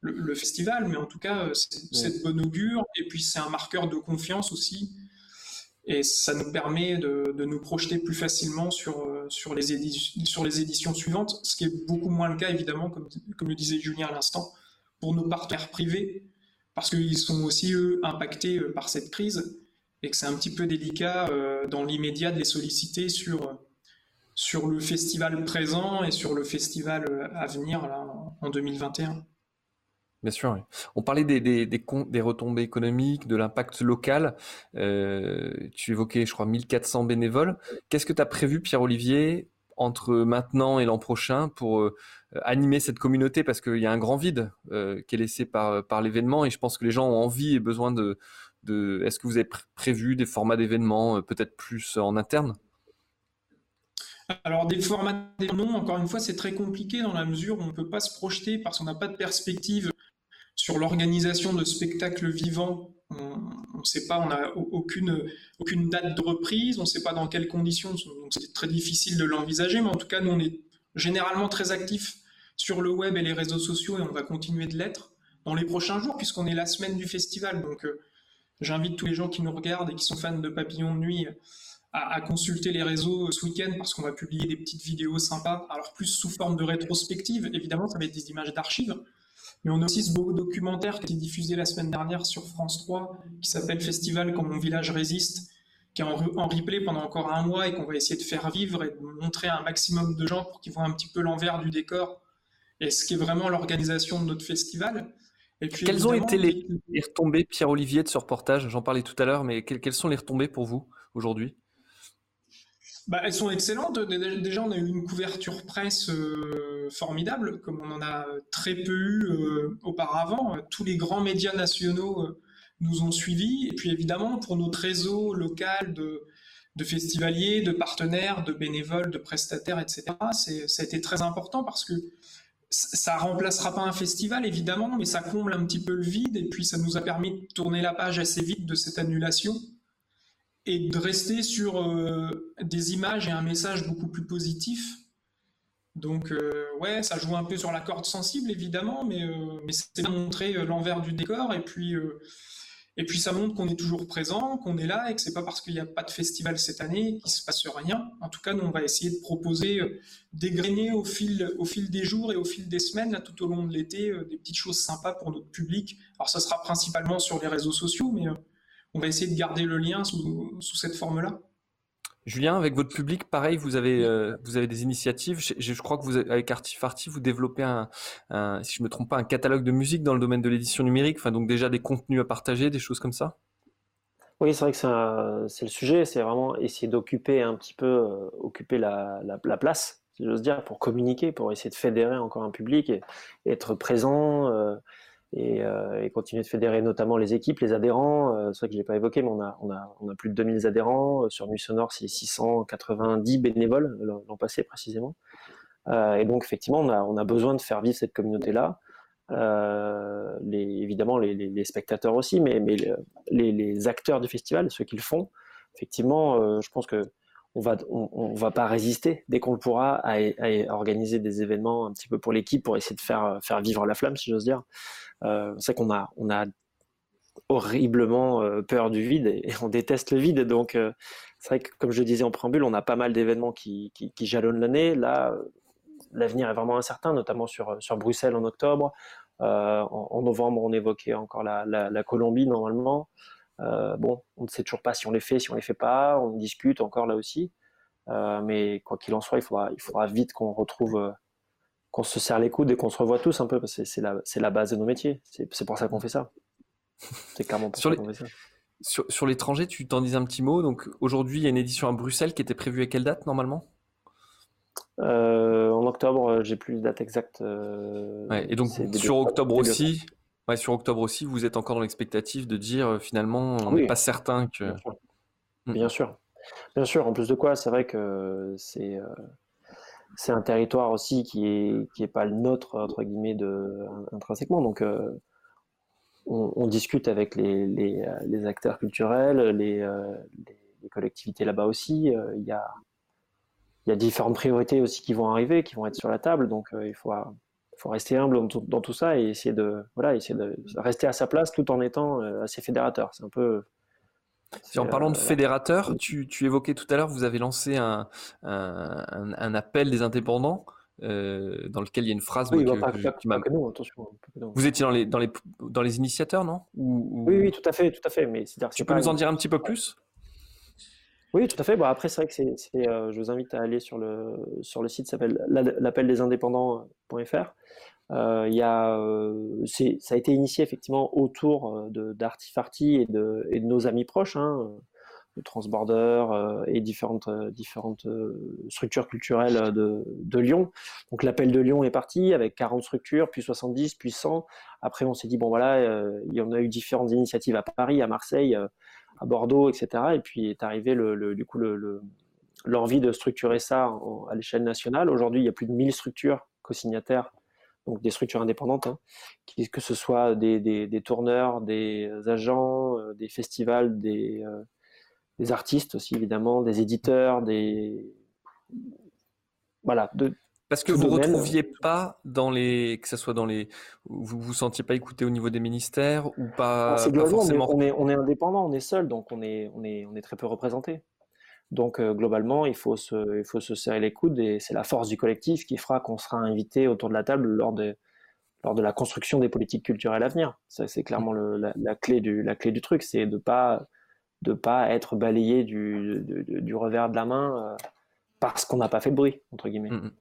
le, festival, mais en tout cas, c'est de bonne augure. Et puis, c'est un marqueur de confiance aussi. Et ça nous permet de, nous projeter plus facilement sur, euh, sur, les éditions, sur les éditions suivantes, ce qui est beaucoup moins le cas, évidemment, comme, comme le disait Julien à l'instant, pour nos partenaires privés, parce qu'ils sont aussi, eux, impactés euh, par cette crise, et que c'est un petit peu délicat euh, dans l'immédiat de les solliciter sur, sur le festival présent et sur le festival à venir là, en 2021. Bien sûr. On parlait des, des, retombées économiques, de l'impact local. Euh, tu évoquais, je crois, 1400 bénévoles. Qu'est-ce que tu as prévu, Pierre-Olivier, entre maintenant et l'an prochain pour euh, animer cette communauté? Parce qu'il y a un grand vide euh, qui est laissé par, par l'événement et je pense que les gens ont envie et besoin de... Est-ce que vous avez prévu des formats d'événements peut-être plus en interne? Alors des formats non, encore une fois, c'est très compliqué dans la mesure où on ne peut pas se projeter parce qu'on n'a pas de perspective sur l'organisation de spectacles vivants, on ne sait pas, on n'a aucune, aucune date de reprise, on ne sait pas dans quelles conditions, donc c'est très difficile de l'envisager, mais en tout cas, nous, on est généralement très actifs sur le web et les réseaux sociaux et on va continuer de l'être dans les prochains jours puisqu'on est la semaine du festival. Donc, euh, j'invite tous les gens qui nous regardent et qui sont fans de Papillon de Nuit à, consulter les réseaux ce week-end parce qu'on va publier des petites vidéos sympas. Alors, plus sous forme de rétrospective, évidemment, ça va être des images d'archives mais on a aussi ce beau documentaire qui est diffusé la semaine dernière sur France 3, qui s'appelle Festival quand mon village résiste, qui est en, replay pendant encore un mois et qu'on va essayer de faire vivre et de montrer à un maximum de gens pour qu'ils voient un petit peu l'envers du décor et ce qui est vraiment l'organisation de notre festival. Et puis, Quelles ont été les, retombées, Pierre-Olivier, de ce reportage? J'en parlais tout à l'heure, mais quelles sont les retombées pour vous aujourd'hui? Bah, elles sont excellentes. Déjà, on a eu une couverture presse euh, formidable, comme on en a très peu eu euh, auparavant. Tous les grands médias nationaux euh, nous ont suivis. Et puis, évidemment, pour notre réseau local de, de festivaliers, de partenaires, de bénévoles, de prestataires, etc., ça a été très important parce que ça remplacera pas un festival, évidemment, mais ça comble un petit peu le vide. Et puis, ça nous a permis de tourner la page assez vite de cette annulation et de rester sur euh, des images et un message beaucoup plus positif. Donc euh, ouais, ça joue un peu sur la corde sensible évidemment, mais, euh, mais c'est montrer l'envers du décor et puis et puis ça montre qu'on est toujours présent, qu'on est là et que c'est pas parce qu'il n'y a pas de festival cette année qu'il se passe rien. En tout cas, nous on va essayer de proposer, dégrainer au fil au fil des jours et au fil des semaines là tout au long de l'été des petites choses sympas pour notre public. Alors ça sera principalement sur les réseaux sociaux, mais on va essayer de garder le lien sous, cette forme-là. Julien, avec votre public, pareil, vous avez, euh, vous avez des initiatives. Je, crois que vous, avec Artifarty, vous développez un, si je me trompe pas, un catalogue de musique dans le domaine de l'édition numérique. Enfin, donc déjà des contenus à partager, des choses comme ça. Oui, c'est vrai que c'est le sujet. C'est vraiment essayer d'occuper un petit peu, euh, occuper la, place, si j'ose dire, pour communiquer, pour essayer de fédérer encore un public et, être présent. Euh, euh, et, continuer de fédérer notamment les équipes, les adhérents. Euh, c'est vrai que je l'ai pas évoqué, mais on a, plus de 2000 adhérents. Euh, sur Nuit Sonore, c'est 690 bénévoles l'an passé précisément. et donc effectivement, on a, besoin de faire vivre cette communauté-là. évidemment, les, spectateurs aussi, mais, mais les, acteurs du festival, ceux qui le font. Effectivement, je pense que on va, on, va pas résister dès qu'on le pourra à, organiser des événements un petit peu pour l'équipe pour essayer de faire, faire vivre la flamme, si j'ose dire. Euh, c'est qu'on a, on a horriblement euh, peur du vide et, on déteste le vide. Donc, euh, c'est vrai que, comme je le disais en préambule, on a pas mal d'événements qui, qui, jalonnent l'année. Là, l'avenir est vraiment incertain, notamment sur, sur Bruxelles en octobre. en, novembre, on évoquait encore la, la, Colombie normalement. Bon, on ne sait toujours pas si on les fait, si on les fait pas. On discute encore là aussi. mais quoi qu'il en soit, il faudra, il faudra vite qu'on retrouve, qu'on se serre les coudes et qu'on se revoie tous un peu, parce que c'est la, la base de nos métiers. C'est pour ça qu'on fait ça. C'est clairement pour sur ça qu'on fait ça. Sur, sur l'étranger, tu t'en dis un petit mot. Donc aujourd'hui, il y a une édition à Bruxelles qui était prévue à quelle date normalement? En octobre, j'ai plus de date exacte. Ouais, et donc sur octobre aussi, Ouais, sur octobre aussi, vous êtes encore dans l'expectative de dire euh, finalement, on n'est pas certain que. Mmh. Bien sûr. Bien sûr. En plus de quoi, c'est vrai que c'est euh, c'est un territoire aussi qui est qui est pas le nôtre entre guillemets de intrinsèquement. Donc euh, on, discute avec les, les, les acteurs culturels, les, les collectivités là-bas aussi. Il y a il y a différentes priorités aussi qui vont arriver, qui vont être sur la table. Donc il faut faut rester humble dans tout, ça et essayer de, voilà, essayer de rester à sa place tout en étant euh, assez fédérateur. C'est un peu. en parlant de euh, fédérateur, tu, tu, évoquais tout à l'heure, vous avez lancé un, un, un, appel des indépendants. Euh, dans lequel il y a une phrase oui, que, pas, que nous, attention. Vous étiez dans les, dans les, dans les initiateurs, non? Ou, Oui, oui, tout à fait, tout à fait. Mais tu peux nous en dire un petit peu plus? Oui, tout à fait. Bon, après, c'est vrai que c'est, euh, je vous invite à aller sur le, sur le site s'appelle l'appel des indépendants.fr. Euh, il y a, euh, ça a été initié effectivement autour de, d'Artifarty et de, et de nos amis proches, hein, de Transborder et différentes, différentes structures culturelles de, de Lyon. Donc l'appel de Lyon est parti avec 40 structures, puis 70, puis 100. Après, on s'est dit, bon voilà, il y en a eu différentes initiatives à Paris, à Marseille à Bordeaux, etc. Et puis est arrivé le, du coup le, l'envie de structurer ça à l'échelle nationale. Aujourd'hui, il y a plus de 1000 structures co-signataires, donc des structures indépendantes, hein, que ce soit des, tourneurs, des agents, euh, des festivals, des, euh, des, artistes aussi évidemment, des éditeurs, des voilà, parce que vous ne retrouviez pas dans les, que ce soit dans les, vous vous sentiez pas écouté au niveau des ministères ou pas, forcément. On est, on est, indépendant, on est seul, donc on est, on est, on est très peu représenté. Donc euh, globalement, il faut se, il faut se serrer les coudes et c'est la force du collectif qui fera qu'on sera invité autour de la table lors de, lors de la construction des politiques culturelles à venir. Ça, c'est clairement le, la, clé du, la clé du truc, c'est de pas, de pas être balayé du, du, revers de la main. Euh, parce qu'on n'a pas fait de bruit, entre guillemets. Mm, mm.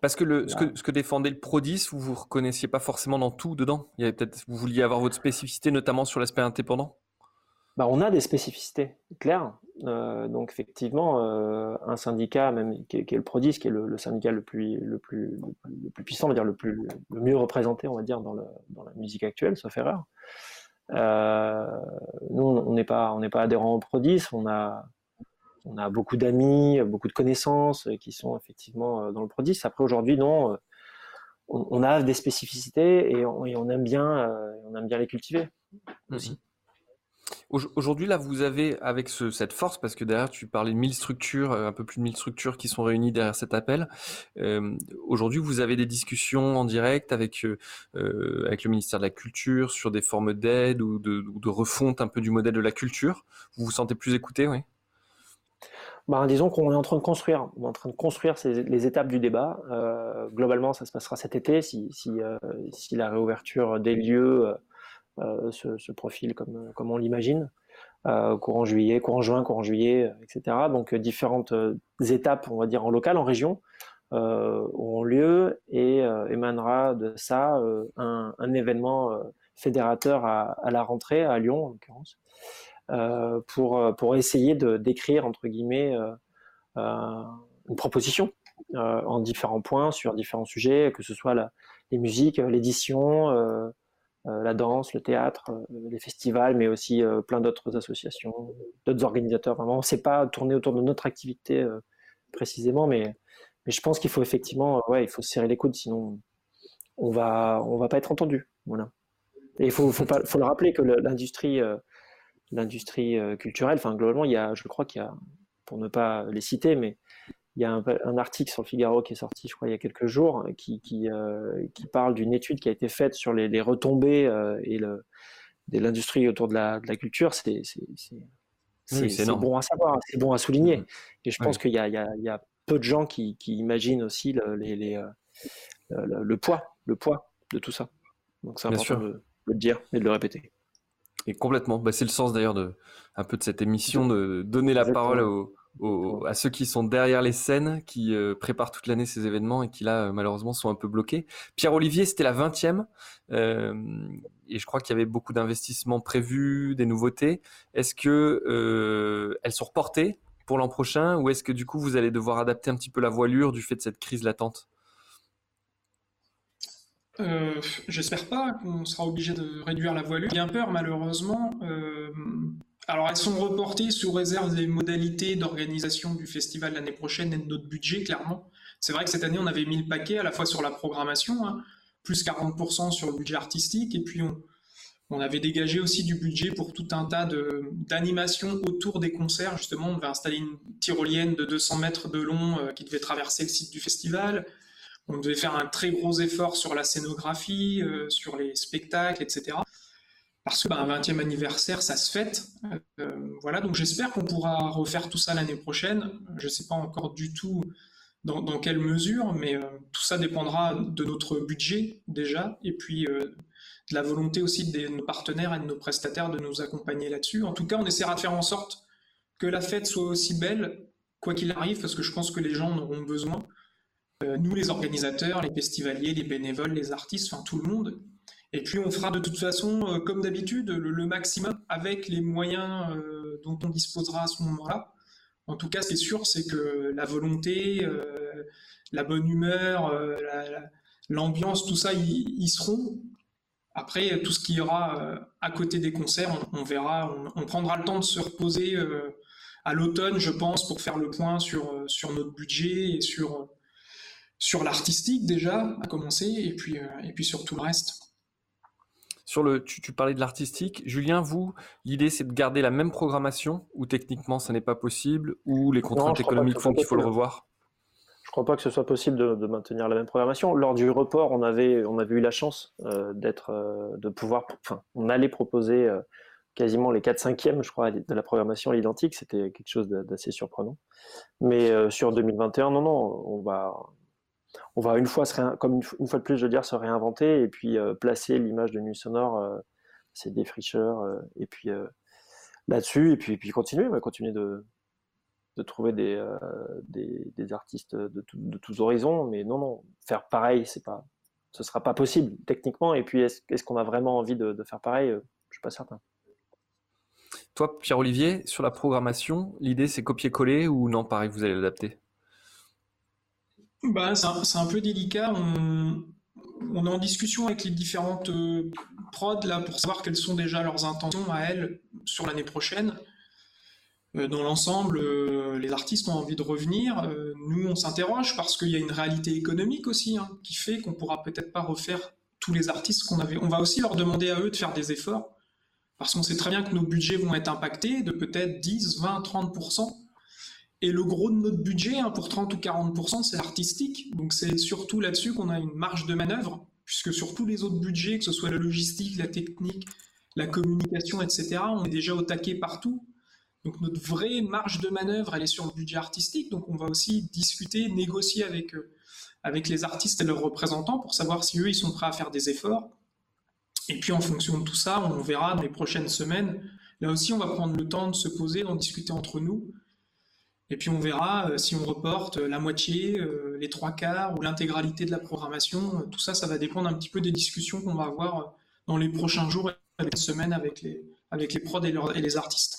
Parce que, le, ce que ce que défendait le Prodis, vous vous reconnaissiez pas forcément dans tout dedans? Il y avait peut-être, vous vouliez avoir votre spécificité, notamment sur l'aspect indépendant? Bah, on a des spécificités claires. Euh, donc effectivement, euh, un syndicat, même qui est, le Prodis, qui est le, syndicat le plus, le plus, le plus puissant, on va dire le plus, le mieux représenté, on va dire dans, le, dans la musique actuelle, sauf erreur. Euh, nous, on n'est pas, on n'est pas adhérent au Prodis. On a on a beaucoup d'amis, beaucoup de connaissances euh, qui sont effectivement euh, dans le produit. Après, aujourd'hui, non, euh, on, a des spécificités et on, aime bien, on aime bien les cultiver aussi. Mhm. Aujourd'hui, là, vous avez, avec cette force, parce que derrière, tu parlais de 1000 structures, un peu plus de 1000 structures qui sont réunies derrière cet appel. Aujourd'hui, vous avez des discussions en direct avec, avec le ministère de la Culture sur des formes d'aide ou de, ou de, refonte un peu du modèle de la culture. Vous vous sentez plus écouté, oui? Bah, disons qu'on est en train de construire, en train de construire les étapes du débat. Euh, globalement, ça se passera cet été si, euh, la réouverture des lieux euh, se, profile comme, on l'imagine. courant juillet, courant juin, courant juillet, etc. Donc différentes étapes, on va dire en local, en région, auront lieu et émanera de ça un, événement fédérateur à, la rentrée à Lyon en l'occurrence. Euh, pour, euh, pour essayer de d'écrire entre guillemets euh, une proposition en différents points sur différents sujets, que ce soit les musiques, l'édition, la danse, le théâtre, les festivals, mais aussi plein d'autres associations, d'autres organisateurs. Vraiment, on ne sait pas tourner autour de notre activité précisément, mais, mais je pense qu'il faut effectivement, ouais, il faut serrer les coudes, sinon on va, on va pas être entendu. Voilà. Et il faut, faut le rappeler que l'industrie l'industrie euh, culturelle. Enfin, globalement, il y a, je crois qu'il y a, pour ne pas les citer, mais il y a un, article sur le Figaro qui est sorti, je crois, il y a quelques jours, qui, qui, euh, qui parle d'une étude qui a été faite sur les, retombées euh, et le, de l'industrie autour de la, de la culture. C'est c'est bon à savoir, c'est bon à souligner. Mmh. Et je pense qu'il y, y, y, a peu de gens qui, qui imaginent aussi le, les, les, le, poids, le poids de tout ça. Donc c'est important de, de, le dire et de le répéter. Et complètement. Bah, c'est le sens d'ailleurs de un peu de cette émission de donner la parole aux, à ceux qui sont derrière les scènes, qui euh, préparent toute l'année ces événements et qui là euh, malheureusement sont un peu bloqués. Pierre-Olivier, c'était la 20e euh, et je crois qu'il y avait beaucoup d'investissements prévus, des nouveautés. Est-ce que elles sont reportées pour l'an prochain ou est-ce que du coup vous allez devoir adapter un petit peu la voilure du fait de cette crise latente? J'espère pas qu'on sera obligé de réduire la voilure. Bien peur malheureusement. Alors elles sont reportées sous réserve des modalités d'organisation du festival l'année prochaine et de notre budget, clairement. C'est vrai que cette année, on avait mis le paquet à la fois sur la programmation, hein, plus 40% sur le budget artistique, et puis on, avait dégagé aussi du budget pour tout un tas d'animations autour des concerts. Justement, on devait installer une tyrolienne de 200 mètres de long euh, qui devait traverser le site du festival. On devait faire un très gros effort sur la scénographie, euh, sur les spectacles, etc parce que bah, un 20e anniversaire, ça se fête. Euh, voilà, donc j'espère qu'on pourra refaire tout ça l'année prochaine. Je ne sais pas encore du tout dans, quelle mesure, mais euh, tout ça dépendra de notre budget déjà, et puis de la volonté aussi de nos partenaires et de nos prestataires de nous accompagner là-dessus. En tout cas, on essaiera de faire en sorte que la fête soit aussi belle, quoi qu'il arrive, parce que je pense que les gens en auront besoin. Nous, les organisateurs, les festivaliers, les bénévoles, les artistes, enfin tout le monde, et puis on fera de toute façon, euh, comme d'habitude, le, maximum avec les moyens euh, dont on disposera à ce moment-là. En tout cas, ce qui est sûr, c'est que la volonté, euh, la bonne humeur, l'ambiance, tout ça, ils seront. Après, tout ce qui y aura à côté des concerts, on, verra, on, prendra le temps de se reposer à l'automne, je pense, pour faire le point sur, sur notre budget et sur, sur l'artistique déjà, à commencer, et puis, et puis sur tout le reste. Sur le, tu, parlais de l'artistique. Julien, vous, l'idée c'est de garder la même programmation ou techniquement ça n'est pas possible ou les contraintes économiques font qu'il faut le revoir? Je ne crois pas que ce soit possible de, maintenir la même programmation. Lors du report, on avait, on avait eu la chance euh, d'être, euh, de pouvoir, enfin, on allait proposer euh, quasiment les 4 5e, je crois, de la programmation à l'identique. C'était quelque chose d'assez surprenant. Mais sur 2021, non, non, on va, on va une fois, comme une, fois de plus, je veux dire, se réinventer et puis euh, placer l'image de nuit sonore, euh, c'est des euh, et puis là-dessus, et puis, puis continuer, continuer de, trouver des, artistes de, tous horizons, mais non, non, faire pareil, c'est pas, ce sera pas possible techniquement, et puis est-ce qu'on a vraiment envie de, faire pareil? Je suis pas certain. Toi, Pierre-Olivier, sur la programmation, l'idée c'est copier-coller ou non, pareil, vous allez l'adapter? Bah, c'est un, peu délicat. On, est en discussion avec les différentes euh, prods là pour savoir quelles sont déjà leurs intentions à elles sur l'année prochaine. Euh, dans l'ensemble, euh, les artistes ont envie de revenir. nous, on s'interroge parce qu'il y a une réalité économique aussi hein, qui fait qu'on pourra peut-être pas refaire tous les artistes qu'on avait. On va aussi leur demander à eux de faire des efforts parce qu'on sait très bien que nos budgets vont être impactés de peut-être 10, 20, 30 et le gros de notre budget, hein, pour 30 ou 40%, c'est artistique. Donc c'est surtout là-dessus qu'on a une marge de manœuvre, puisque sur tous les autres budgets, que ce soit la logistique, la technique, la communication, etc., on est déjà au taquet partout. Donc notre vraie marge de manœuvre, elle est sur le budget artistique. Donc on va aussi discuter, négocier avec, euh, avec les artistes et leurs représentants pour savoir si eux, ils sont prêts à faire des efforts. Et puis en fonction de tout ça, on verra dans les prochaines semaines. Là aussi, on va prendre le temps de se poser, d'en discuter entre nous et puis on verra euh, si on reporte euh, la moitié, euh, les trois quarts ou l'intégralité de la programmation. Tout ça, ça va dépendre un petit peu des discussions qu'on va avoir dans les prochains jours et les semaines avec les, avec les prods et, les artistes.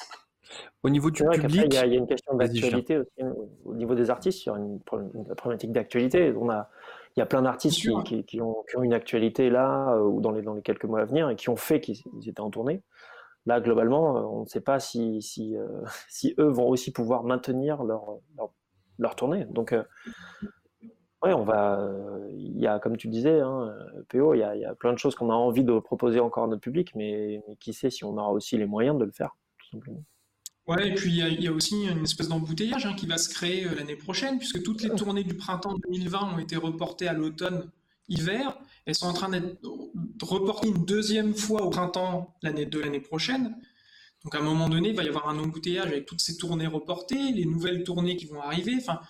Au niveau du public, il y, a une question d'actualité aussi. Au niveau des artistes, il y a une, problématique d'actualité. On a, il y a plein d'artistes qui, qui, ont, qui, ont, une actualité là ou dans les, dans les quelques mois à venir et qui ont fait qu'ils étaient en tournée. Là, globalement, euh, on ne sait pas euh, si, eux vont aussi pouvoir maintenir leur, tournée. Donc, euh, on va. Il y a, comme tu disais, hein, PO, il y, a, plein de choses qu'on a envie de proposer encore à notre public, mais, qui sait si on aura aussi les moyens de le faire, tout simplement. Et puis il y, a, aussi une espèce d'embouteillage hein, qui va se créer l'année prochaine, puisque toutes les tournées du printemps 2020 ont été reportées à l'automne hiver. Elles sont en train d'être reportées une deuxième fois au printemps l'année de l'année prochaine. Donc à un moment donné, il va y avoir un embouteillage avec toutes ces tournées reportées, les nouvelles tournées qui vont arriver. Enfin,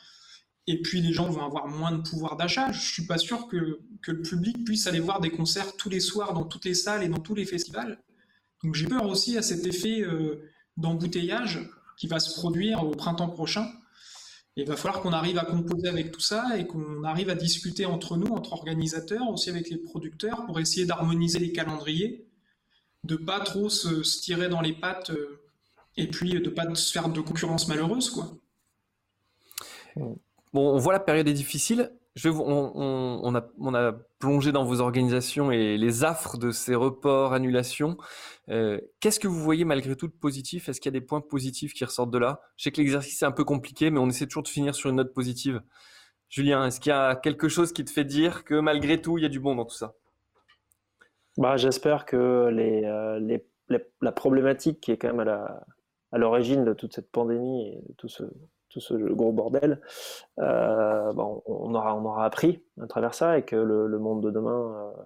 et puis les gens vont avoir moins de pouvoir d'achat. Je suis pas sûr que, que, le public puisse aller voir des concerts tous les soirs dans toutes les salles et dans tous les festivals. Donc j'ai peur aussi à cet effet euh, d'embouteillage qui va se produire au printemps prochain. Il va falloir qu'on arrive à composer avec tout ça et qu'on arrive à discuter entre nous, entre organisateurs, aussi avec les producteurs, pour essayer d'harmoniser les calendriers, de pas trop se, tirer dans les pattes euh, et puis de pas se faire de concurrence malheureuse, quoi. On voit la période est difficile. On, a, plongé dans vos organisations et les affres de ces reports, annulations. Euh, qu'est-ce que vous voyez malgré tout de positif? Est-ce qu'il y a des points positifs qui ressortent de là? Je sais que l'exercice est un peu compliqué, mais on essaie toujours de finir sur une note positive. Julien, est-ce qu'il y a quelque chose qui te fait dire que malgré tout, il y a du bon dans tout ça? Bah, J'espère que euh, la problématique qui est quand même à l'origine de toute cette pandémie et de tout ce, tout ce gros bordel, euh, bon, on, aura, on aura appris à travers ça et que le, monde de demain, euh,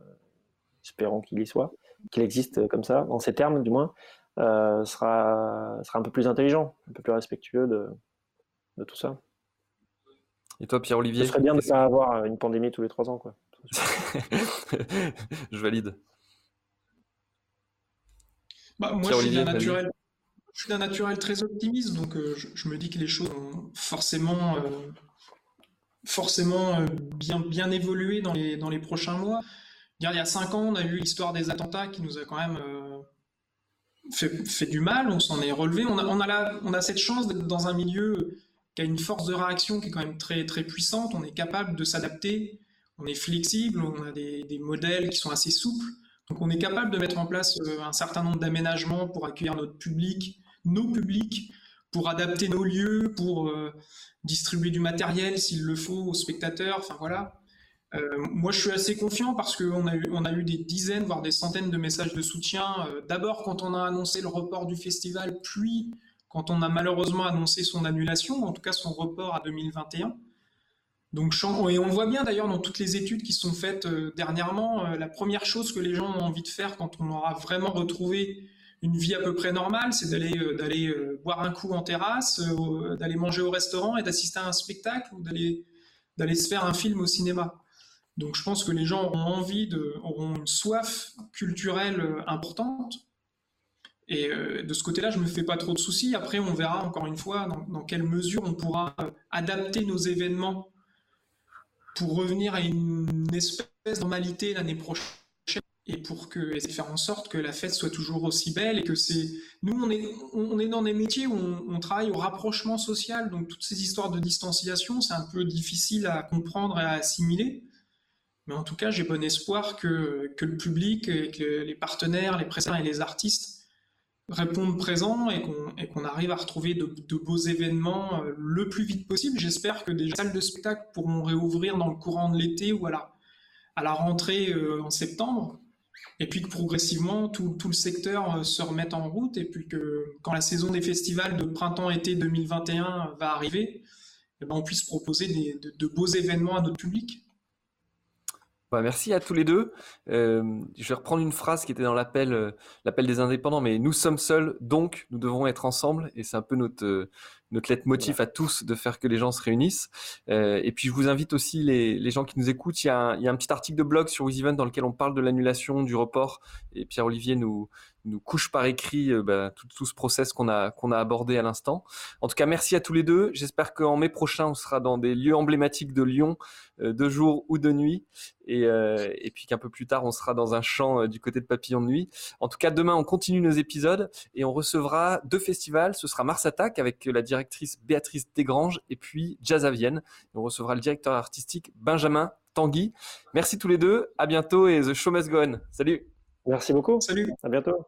espérons qu'il y soit, qu'il existe comme ça, en ces termes du moins, euh, sera, sera un peu plus intelligent, un peu plus respectueux de, de tout ça. Et toi, Pierre-Olivier Ce serait bien de ne pas avoir une pandémie tous les trois ans. Quoi. Je valide. Bah, moi, je suis naturel je suis d'un naturel très optimiste, donc euh, je, me dis que les choses vont forcément, euh, forcément euh, bien, bien évoluer dans les, prochains mois. Il y a cinq ans, on a eu l'histoire des attentats qui nous a quand même fait, du mal, on s'en est relevé. On a, cette chance d'être dans un milieu qui a une force de réaction qui est quand même très, très puissante. On est capable de s'adapter, on est flexible, on a des modèles qui sont assez souples. Donc on est capable de mettre en place un certain nombre d'aménagements pour accueillir notre public, nos publics, pour adapter nos lieux, pour euh, distribuer du matériel s'il le faut aux spectateurs. Enfin voilà. Euh, moi, je suis assez confiant parce qu'on a, eu, on a eu des dizaines, voire des centaines de messages de soutien. Euh, d'abord quand on a annoncé le report du festival, puis quand on a malheureusement annoncé son annulation, en tout cas son report à 2021. Donc, et on voit bien d'ailleurs dans toutes les études qui sont faites dernièrement, la première chose que les gens ont envie de faire quand on aura vraiment retrouvé une vie à peu près normale, c'est d'aller euh, euh, boire un coup en terrasse, euh, d'aller manger au restaurant et d'assister à un spectacle ou d'aller se faire un film au cinéma. Donc je pense que les gens auront envie de auront une soif culturelle importante. Et de ce côté-là, je me fais pas trop de soucis. Après, on verra encore une fois dans quelle mesure on pourra adapter nos événements pour revenir à une espèce de normalité l'année prochaine et pour que faire en sorte que la fête soit toujours aussi belle et que c'est nous on est on est dans des métiers où on, travaille au rapprochement social. Donc toutes ces histoires de distanciation c'est un peu difficile à comprendre et à assimiler. Mais en tout cas j'ai bon espoir que, que le public que les partenaires les prestataires et les artistes répondent présents et qu'on et qu'on arrive à retrouver de, de, beaux événements euh, le plus vite possible. J'espère que des salles de spectacle pourront réouvrir dans le courant de l'été ou à la à la rentrée euh, en septembre et puis que progressivement tout, le secteur euh, se remette en route et puis que quand la saison des festivals de printemps-été 2021 va arriver, eh ben on puisse proposer de, beaux événements à notre public. Bah, merci à tous les deux. Euh, je vais reprendre une phrase qui était dans l'appel, euh, l'appel des indépendants, mais nous sommes seuls, donc nous devons être ensemble. Et c'est un peu notre, notre leitmotiv à tous de faire que les gens se réunissent. Euh, et puis je vous invite aussi les, les gens qui nous écoutent. Il y, a un, y a un petit article de blog sur WizEvent dans lequel on parle de l'annulation, du report. Et Pierre Olivier nous nous couche par écrit euh, bah, tout, tout, ce process qu'on a qu'on a abordé à l'instant. En tout cas, merci à tous les deux. J'espère qu'en mai prochain, on sera dans des lieux emblématiques de Lyon, euh, de jour ou de nuit, et, euh, et puis qu'un peu plus tard, on sera dans un champ euh, du côté de Papillon de nuit. En tout cas, demain, on continue nos épisodes et on recevra deux festivals. Ce sera Mars Attack avec la directrice Béatrice Desgranges et puis Jazz à Vienne. on recevra le directeur artistique Benjamin Tanguy. Merci tous les deux. À bientôt et The Show Must Go On. Salut. Merci beaucoup. Salut. À bientôt.